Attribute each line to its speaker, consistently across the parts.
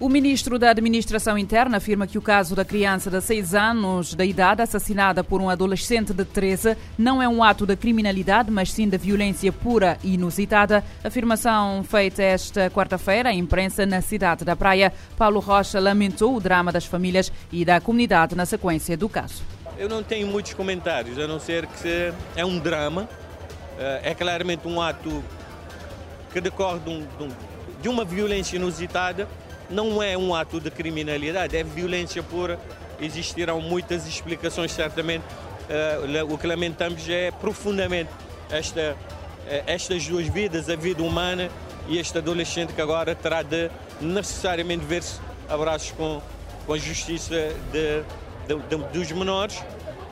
Speaker 1: O ministro da Administração Interna afirma que o caso da criança de 6 anos de idade assassinada por um adolescente de 13 não é um ato de criminalidade, mas sim de violência pura e inusitada. Afirmação feita esta quarta-feira à imprensa na cidade da Praia. Paulo Rocha lamentou o drama das famílias e da comunidade na sequência do caso.
Speaker 2: Eu não tenho muitos comentários, a não ser que é um drama. Eh, é claramente um ato que decorre de uma violência inusitada não é um ato de criminalidade, é violência pura. Existirão muitas explicações, certamente. Uh, o que lamentamos é profundamente esta, uh, estas duas vidas, a vida humana e este adolescente que agora terá de necessariamente ver-se abraços com, com a justiça de, de, de, dos menores,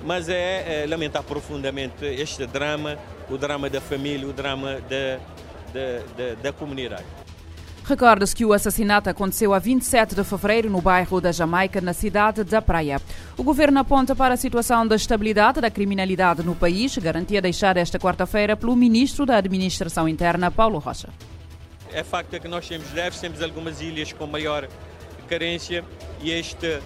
Speaker 2: mas é, é, lamentar profundamente este drama, o drama da família, o drama da, da, da comunidade.
Speaker 1: Recorda-se que o assassinato aconteceu a 27 de fevereiro no bairro da Jamaica, na cidade da Praia. O governo aponta para a situação da estabilidade da criminalidade no país, garantia deixada esta quarta-feira pelo ministro da Administração Interna, Paulo Rocha.
Speaker 2: É facto que nós temos leves, temos algumas ilhas com maior carência e este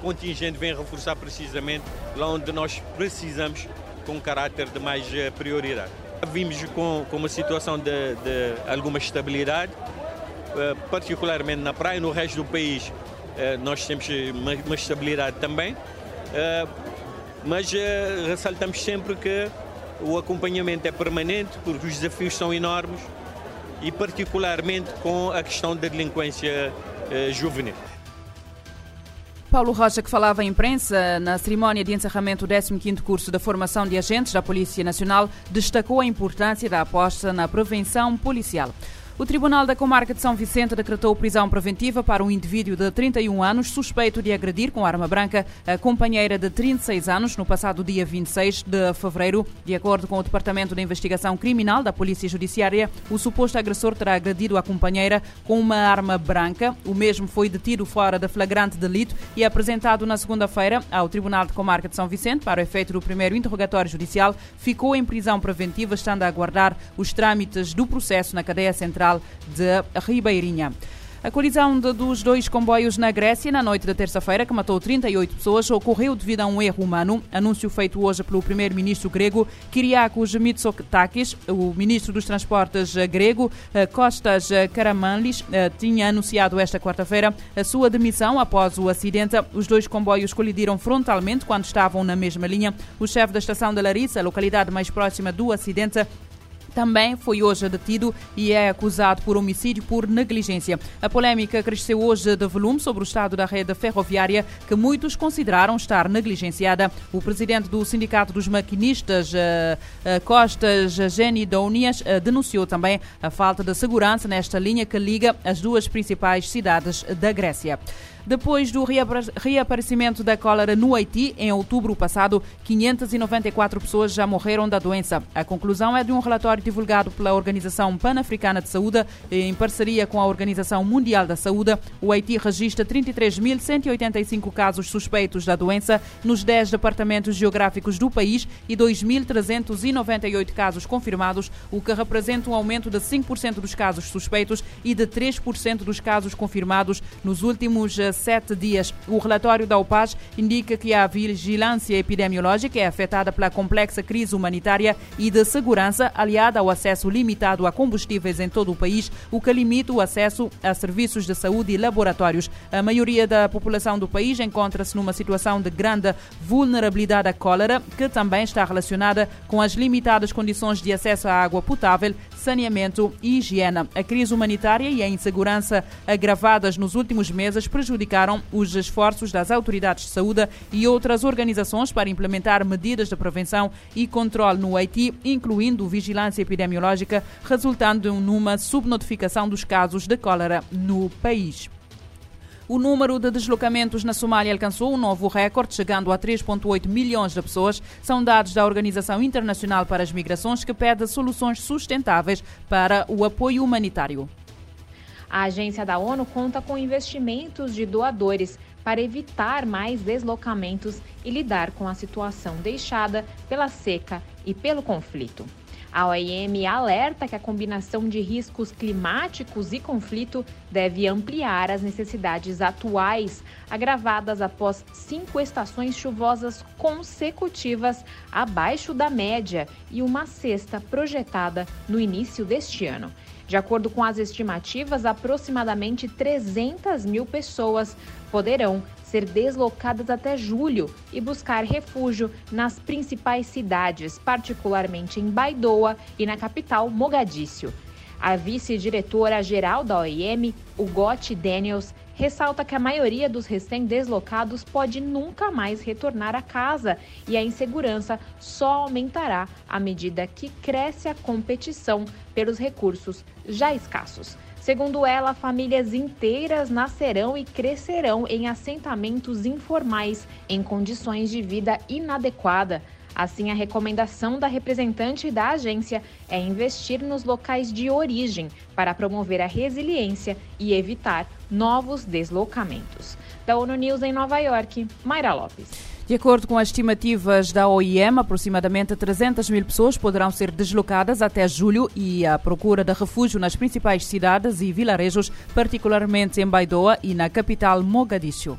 Speaker 2: contingente vem reforçar precisamente lá onde nós precisamos com caráter de mais eh, prioridade. Vimos com, com uma situação de, de alguma estabilidade, eh, particularmente na praia, no resto do país eh, nós temos uma estabilidade também, eh, mas ressaltamos sempre que o acompanhamento é permanente, porque os desafios são enormes e particularmente com a questão da delinquência juvenil.
Speaker 1: Paulo Rocha, que falava à imprensa na cerimónia de encerramento do 15º curso da formação de agentes da Polícia Nacional, destacou a importância da aposta na prevenção policial. O Tribunal da Comarca de São Vicente decretou prisão preventiva para um indivíduo de 31 anos suspeito de agredir com arma branca a companheira de 36 anos no passado dia 26 de fevereiro. De acordo com o Departamento de Investigação Criminal da Polícia Judiciária, o suposto agressor terá agredido a companheira com uma arma branca. O mesmo foi detido fora de flagrante delito e apresentado na segunda-feira ao Tribunal de Comarca de São Vicente para o efeito do primeiro interrogatório judicial. Ficou em prisão preventiva, estando a aguardar os trâmites do processo na cadeia central Central de Ribeirinha. A colisão de, dos dois comboios na Grécia na noite da terça-feira, que matou 38 pessoas, ocorreu devido a um erro humano. Anúncio feito hoje pelo primeiro-ministro grego Kyriakos Mitsotakis. O ministro dos Transportes grego, eh, Kostas Karamanlis, eh, tinha anunciado esta quarta-feira a sua demissão após o acidente. Os dois comboios colidiram frontalmente quando estavam na mesma linha. O chefe da estação de Larissa, localidade mais próxima do acidente, também foi hoje detido e é acusado por homicídio por negligência. A polêmica cresceu hoje de volume sobre o estado da rede ferroviária, que muitos consideraram estar negligenciada. O presidente do Sindicato dos Maquinistas, eh, eh, Costas eh, denunciou também a falta de segurança nesta linha que liga as duas principais cidades da Grécia. Depois do reaparecimento da cólera no Haiti, em outubro passado, 594 pessoas já morreram da doença. A conclusão é de um relatório divulgado pela Organização Pan-Africana de Saúde, em parceria com a Organização Mundial da Saúde. O Haiti registra 33.185 casos suspeitos da doença nos 10 departamentos geográficos do país e 2.398 casos confirmados, o que representa um aumento de 5% dos casos suspeitos e de 3% dos casos confirmados nos últimos sete dias. O relatório da UPAS indica que a vigilância epidemiológica é afetada pela complexa crise humanitária e de segurança, aliada ao acesso limitado a combustíveis em todo o país, o que limita o acesso a serviços de saúde e laboratórios. A maioria da população do país encontra-se numa situação de grande vulnerabilidade à cólera, que também está relacionada com as limitadas condições de acesso à água potável, saneamento e higiene. A crise humanitária e a insegurança agravadas nos últimos meses prejudicaram os esforços das autoridades de saúde e outras organizações para implementar medidas de prevenção e controle no Haiti, incluindo vigilância epidemiológica, resultando numa subnotificação dos casos de cólera no país. O número de deslocamentos na Somália alcançou um novo recorde, chegando a 3,8 milhões de pessoas. São dados da Organização Internacional para as Migrações, que pede soluções sustentáveis para o apoio humanitário.
Speaker 3: A agência da ONU conta com investimentos de doadores para evitar mais deslocamentos e lidar com a situação deixada pela seca e pelo conflito. A OIM alerta que a combinação de riscos climáticos e conflito deve ampliar as necessidades atuais, agravadas após cinco estações chuvosas consecutivas abaixo da média e uma sexta projetada no início deste ano. De acordo com as estimativas, aproximadamente 300 mil pessoas poderão ser deslocadas até julho e buscar refúgio nas principais cidades, particularmente em Baidoa e na capital Mogadíscio. A vice-diretora-geral da OIM, Ugote Daniels, ressalta que a maioria dos recém-deslocados pode nunca mais retornar a casa e a insegurança só aumentará à medida que cresce a competição pelos recursos já escassos. Segundo ela, famílias inteiras nascerão e crescerão em assentamentos informais, em condições de vida inadequada. Assim, a recomendação da representante da agência é investir nos locais de origem para promover a resiliência e evitar novos deslocamentos. Da ONU News em Nova York, Mayra Lopes.
Speaker 1: De acordo com as estimativas da OIM, aproximadamente 300 mil pessoas poderão ser deslocadas até julho e à procura de refúgio nas principais cidades e vilarejos, particularmente em Baidoa e na capital Mogadíscio.